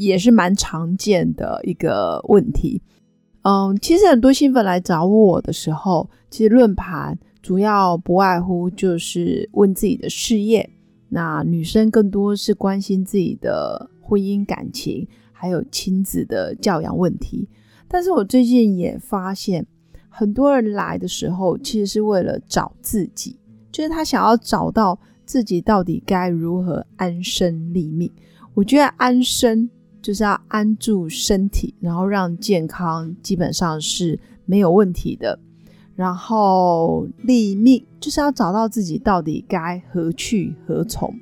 也是蛮常见的一个问题。嗯，其实很多新粉来找我的时候，其实论盘主要不外乎就是问自己的事业，那女生更多是关心自己的婚姻感情，还有亲子的教养问题。但是我最近也发现，很多人来的时候，其实是为了找自己。就是他想要找到自己到底该如何安身立命。我觉得安身就是要安住身体，然后让健康基本上是没有问题的。然后立命就是要找到自己到底该何去何从，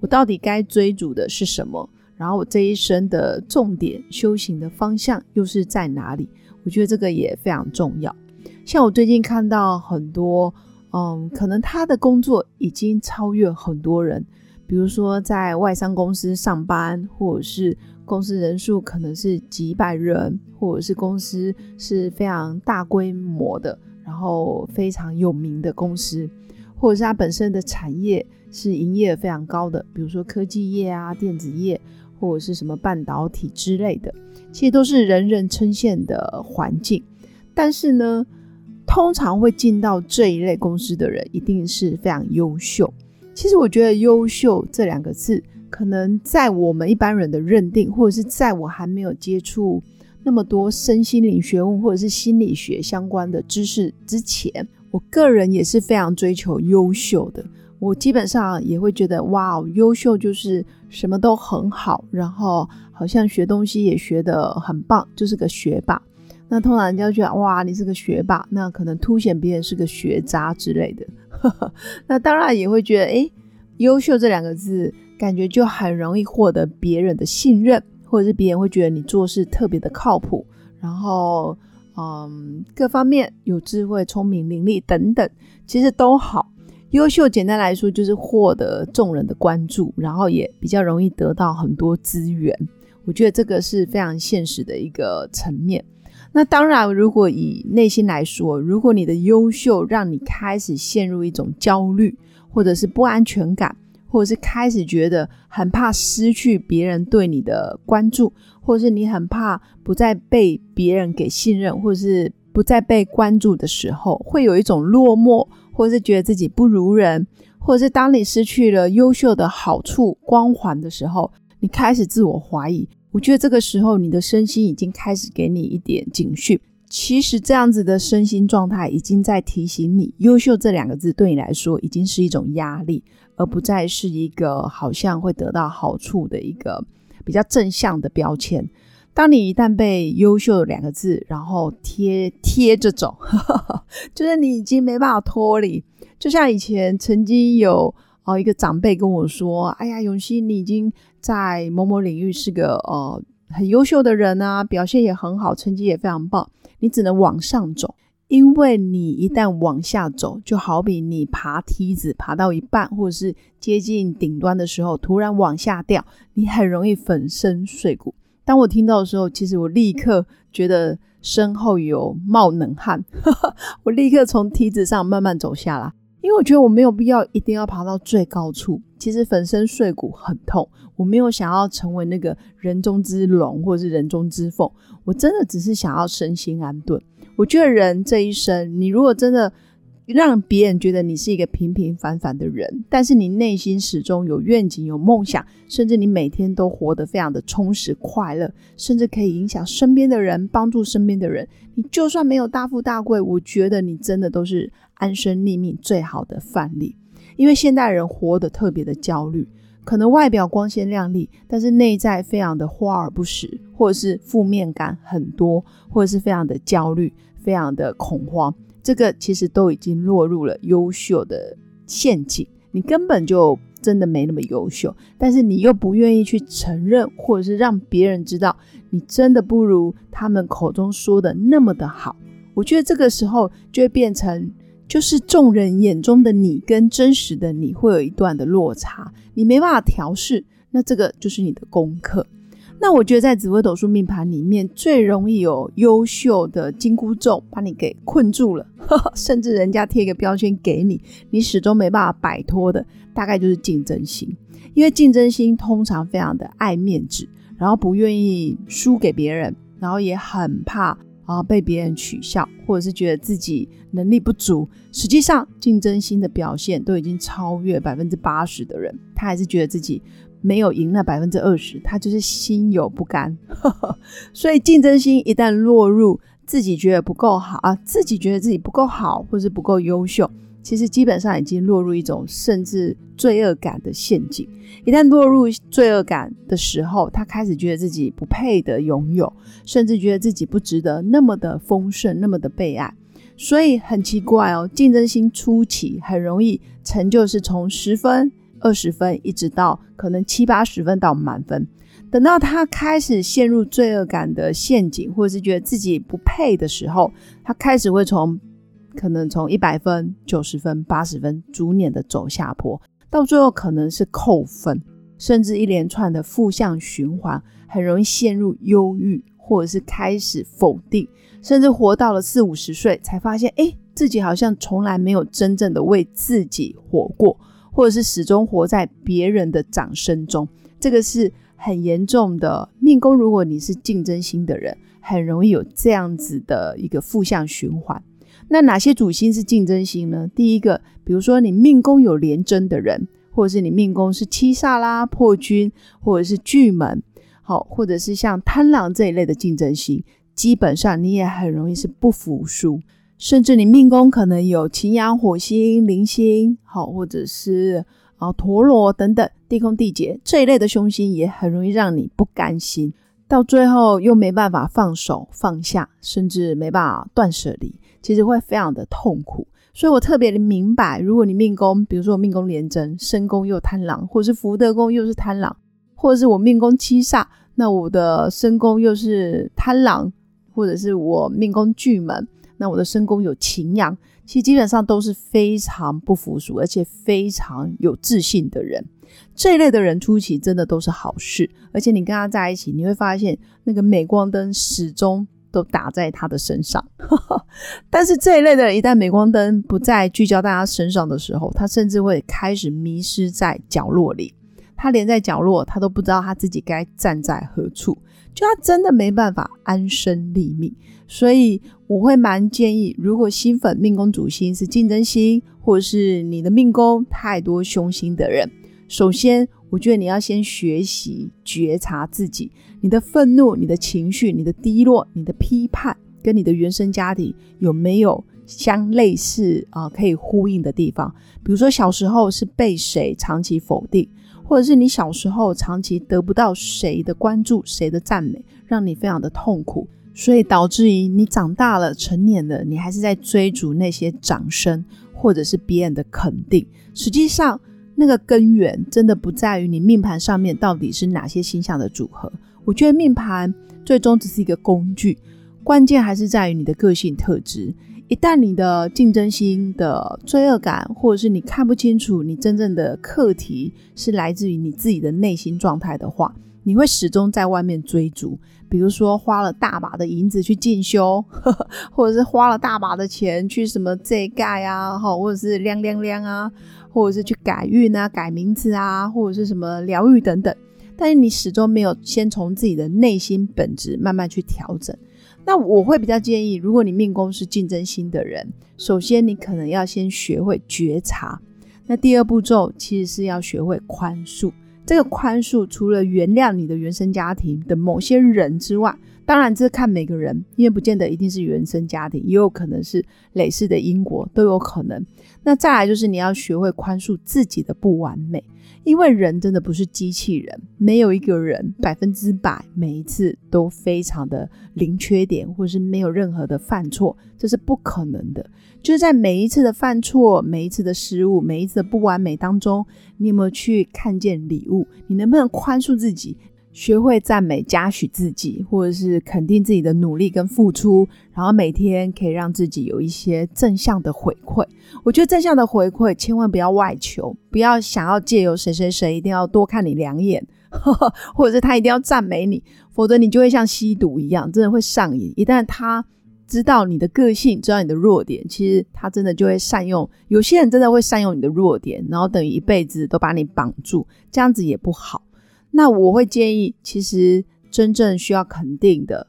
我到底该追逐的是什么？然后我这一生的重点修行的方向又是在哪里？我觉得这个也非常重要。像我最近看到很多。嗯，可能他的工作已经超越很多人，比如说在外商公司上班，或者是公司人数可能是几百人，或者是公司是非常大规模的，然后非常有名的公司，或者是它本身的产业是营业非常高的，比如说科技业啊、电子业，或者是什么半导体之类的，其实都是人人称羡的环境，但是呢。通常会进到这一类公司的人，一定是非常优秀。其实我觉得“优秀”这两个字，可能在我们一般人的认定，或者是在我还没有接触那么多身心灵学问或者是心理学相关的知识之前，我个人也是非常追求优秀的。我基本上也会觉得，哇，优秀就是什么都很好，然后好像学东西也学得很棒，就是个学霸。那通常人家觉得哇，你是个学霸，那可能凸显别人是个学渣之类的。那当然也会觉得，哎，优秀这两个字，感觉就很容易获得别人的信任，或者是别人会觉得你做事特别的靠谱，然后，嗯，各方面有智慧、聪明、伶俐等等，其实都好。优秀简单来说就是获得众人的关注，然后也比较容易得到很多资源。我觉得这个是非常现实的一个层面。那当然，如果以内心来说，如果你的优秀让你开始陷入一种焦虑，或者是不安全感，或者是开始觉得很怕失去别人对你的关注，或者是你很怕不再被别人给信任，或者是不再被关注的时候，会有一种落寞，或者是觉得自己不如人，或者是当你失去了优秀的好处光环的时候，你开始自我怀疑。我觉得这个时候，你的身心已经开始给你一点警讯。其实这样子的身心状态，已经在提醒你，优秀这两个字对你来说，已经是一种压力，而不再是一个好像会得到好处的一个比较正向的标签。当你一旦被“优秀”两个字，然后贴贴着走，就是你已经没办法脱离。就像以前曾经有。哦，一个长辈跟我说：“哎呀，永熙，你已经在某某领域是个呃很优秀的人啊，表现也很好，成绩也非常棒。你只能往上走，因为你一旦往下走，就好比你爬梯子爬到一半，或者是接近顶端的时候，突然往下掉，你很容易粉身碎骨。当我听到的时候，其实我立刻觉得身后有冒冷汗，我立刻从梯子上慢慢走下来。”因为我觉得我没有必要一定要爬到最高处，其实粉身碎骨很痛。我没有想要成为那个人中之龙或者是人中之凤，我真的只是想要身心安顿。我觉得人这一生，你如果真的。让别人觉得你是一个平平凡凡的人，但是你内心始终有愿景、有梦想，甚至你每天都活得非常的充实、快乐，甚至可以影响身边的人、帮助身边的人。你就算没有大富大贵，我觉得你真的都是安身立命最好的范例。因为现代人活得特别的焦虑，可能外表光鲜亮丽，但是内在非常的花而不实，或者是负面感很多，或者是非常的焦虑、非常的恐慌。这个其实都已经落入了优秀的陷阱，你根本就真的没那么优秀，但是你又不愿意去承认，或者是让别人知道你真的不如他们口中说的那么的好。我觉得这个时候就会变成，就是众人眼中的你跟真实的你会有一段的落差，你没办法调试，那这个就是你的功课。那我觉得在紫微斗数命盘里面，最容易有优秀的金箍咒把你给困住了，甚至人家贴一个标签给你，你始终没办法摆脱的，大概就是竞争心。因为竞争心通常非常的爱面子，然后不愿意输给别人，然后也很怕啊被别人取笑，或者是觉得自己能力不足。实际上，竞争心的表现都已经超越百分之八十的人，他还是觉得自己。没有赢那百分之二十，他就是心有不甘。所以竞争心一旦落入自己觉得不够好啊，自己觉得自己不够好，或是不够优秀，其实基本上已经落入一种甚至罪恶感的陷阱。一旦落入罪恶感的时候，他开始觉得自己不配的拥有，甚至觉得自己不值得那么的丰盛，那么的被爱。所以很奇怪哦，竞争心初期很容易成就是从十分。二十分一直到可能七八十分到满分，等到他开始陷入罪恶感的陷阱，或者是觉得自己不配的时候，他开始会从可能从一百分、九十分、八十分，逐年的走下坡，到最后可能是扣分，甚至一连串的负向循环，很容易陷入忧郁，或者是开始否定，甚至活到了四五十岁才发现，哎，自己好像从来没有真正的为自己活过。或者是始终活在别人的掌声中，这个是很严重的命宫。如果你是竞争心的人，很容易有这样子的一个负向循环。那哪些主星是竞争心呢？第一个，比如说你命宫有廉贞的人，或者是你命宫是七煞啦、破军，或者是巨门，好，或者是像贪狼这一类的竞争心，基本上你也很容易是不服输。甚至你命宫可能有擎羊、火星、铃星，好，或者是啊陀螺等等地空地劫这一类的凶星，也很容易让你不甘心，到最后又没办法放手放下，甚至没办法断舍离，其实会非常的痛苦。所以我特别的明白，如果你命宫，比如说我命宫廉贞，身宫又贪狼，或者是福德宫又是贪狼，或者是我命宫七煞，那我的身宫又是贪狼，或者是我命宫巨门。那我的身宫有擎羊，其实基本上都是非常不服输，而且非常有自信的人。这一类的人出奇真的都是好事，而且你跟他在一起，你会发现那个镁光灯始终都打在他的身上。但是这一类的人，一旦镁光灯不再聚焦在他身上的时候，他甚至会开始迷失在角落里。他连在角落，他都不知道他自己该站在何处，就他真的没办法安身立命。所以我会蛮建议，如果新粉命宫主星是竞争星，或者是你的命宫太多凶星的人，首先我觉得你要先学习觉察自己，你的愤怒、你的情绪、你的低落、你的批判，跟你的原生家庭有没有相类似啊？可以呼应的地方，比如说小时候是被谁长期否定，或者是你小时候长期得不到谁的关注、谁的赞美，让你非常的痛苦。所以导致于你长大了、成年了，你还是在追逐那些掌声或者是别人的肯定。实际上，那个根源真的不在于你命盘上面到底是哪些星象的组合。我觉得命盘最终只是一个工具，关键还是在于你的个性特质。一旦你的竞争心的罪恶感，或者是你看不清楚你真正的课题是来自于你自己的内心状态的话，你会始终在外面追逐。比如说花了大把的银子去进修呵呵，或者是花了大把的钱去什么这盖啊，哈，或者是亮亮亮啊，或者是去改运啊、改名字啊，或者是什么疗愈等等。但是你始终没有先从自己的内心本质慢慢去调整。那我会比较建议，如果你命宫是竞争心的人，首先你可能要先学会觉察。那第二步骤其实是要学会宽恕。这个宽恕除了原谅你的原生家庭的某些人之外，当然，这看每个人，因为不见得一定是原生家庭，也有可能是累世的因果，都有可能。那再来就是你要学会宽恕自己的不完美。因为人真的不是机器人，没有一个人百分之百每一次都非常的零缺点，或者是没有任何的犯错，这是不可能的。就是在每一次的犯错、每一次的失误、每一次的不完美当中，你有没有去看见礼物？你能不能宽恕自己？学会赞美、嘉许自己，或者是肯定自己的努力跟付出，然后每天可以让自己有一些正向的回馈。我觉得正向的回馈千万不要外求，不要想要借由谁谁谁一定要多看你两眼，呵 呵或者是他一定要赞美你，否则你就会像吸毒一样，真的会上瘾。一旦他知道你的个性，知道你的弱点，其实他真的就会善用。有些人真的会善用你的弱点，然后等于一辈子都把你绑住，这样子也不好。那我会建议，其实真正需要肯定的，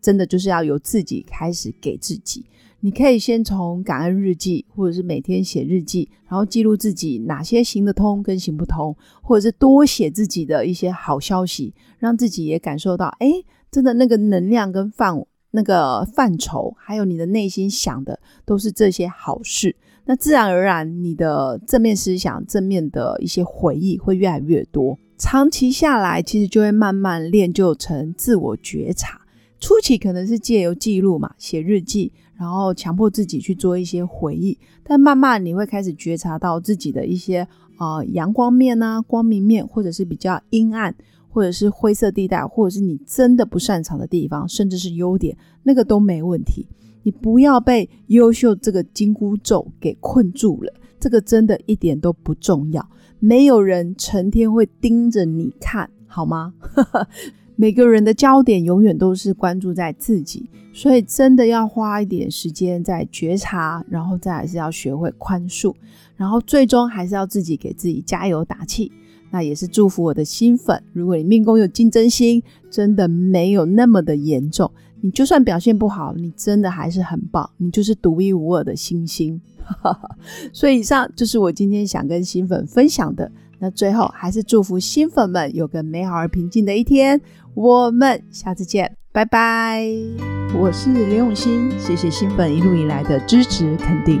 真的就是要由自己开始给自己。你可以先从感恩日记，或者是每天写日记，然后记录自己哪些行得通跟行不通，或者是多写自己的一些好消息，让自己也感受到，哎，真的那个能量跟范那个范畴，还有你的内心想的都是这些好事，那自然而然你的正面思想、正面的一些回忆会越来越多。长期下来，其实就会慢慢练就成自我觉察。初期可能是借由记录嘛，写日记，然后强迫自己去做一些回忆。但慢慢你会开始觉察到自己的一些呃阳光面啊、光明面，或者是比较阴暗，或者是灰色地带，或者是你真的不擅长的地方，甚至是优点，那个都没问题。你不要被优秀这个金箍咒给困住了，这个真的一点都不重要。没有人成天会盯着你看，好吗？每个人的焦点永远都是关注在自己，所以真的要花一点时间在觉察，然后再还是要学会宽恕，然后最终还是要自己给自己加油打气。那也是祝福我的新粉，如果你命宫有竞争心，真的没有那么的严重，你就算表现不好，你真的还是很棒，你就是独一无二的星星。所以以上就是我今天想跟新粉分享的。那最后还是祝福新粉们有个美好而平静的一天。我们下次见，拜拜。我是刘永新，谢谢新粉一路以来的支持肯定。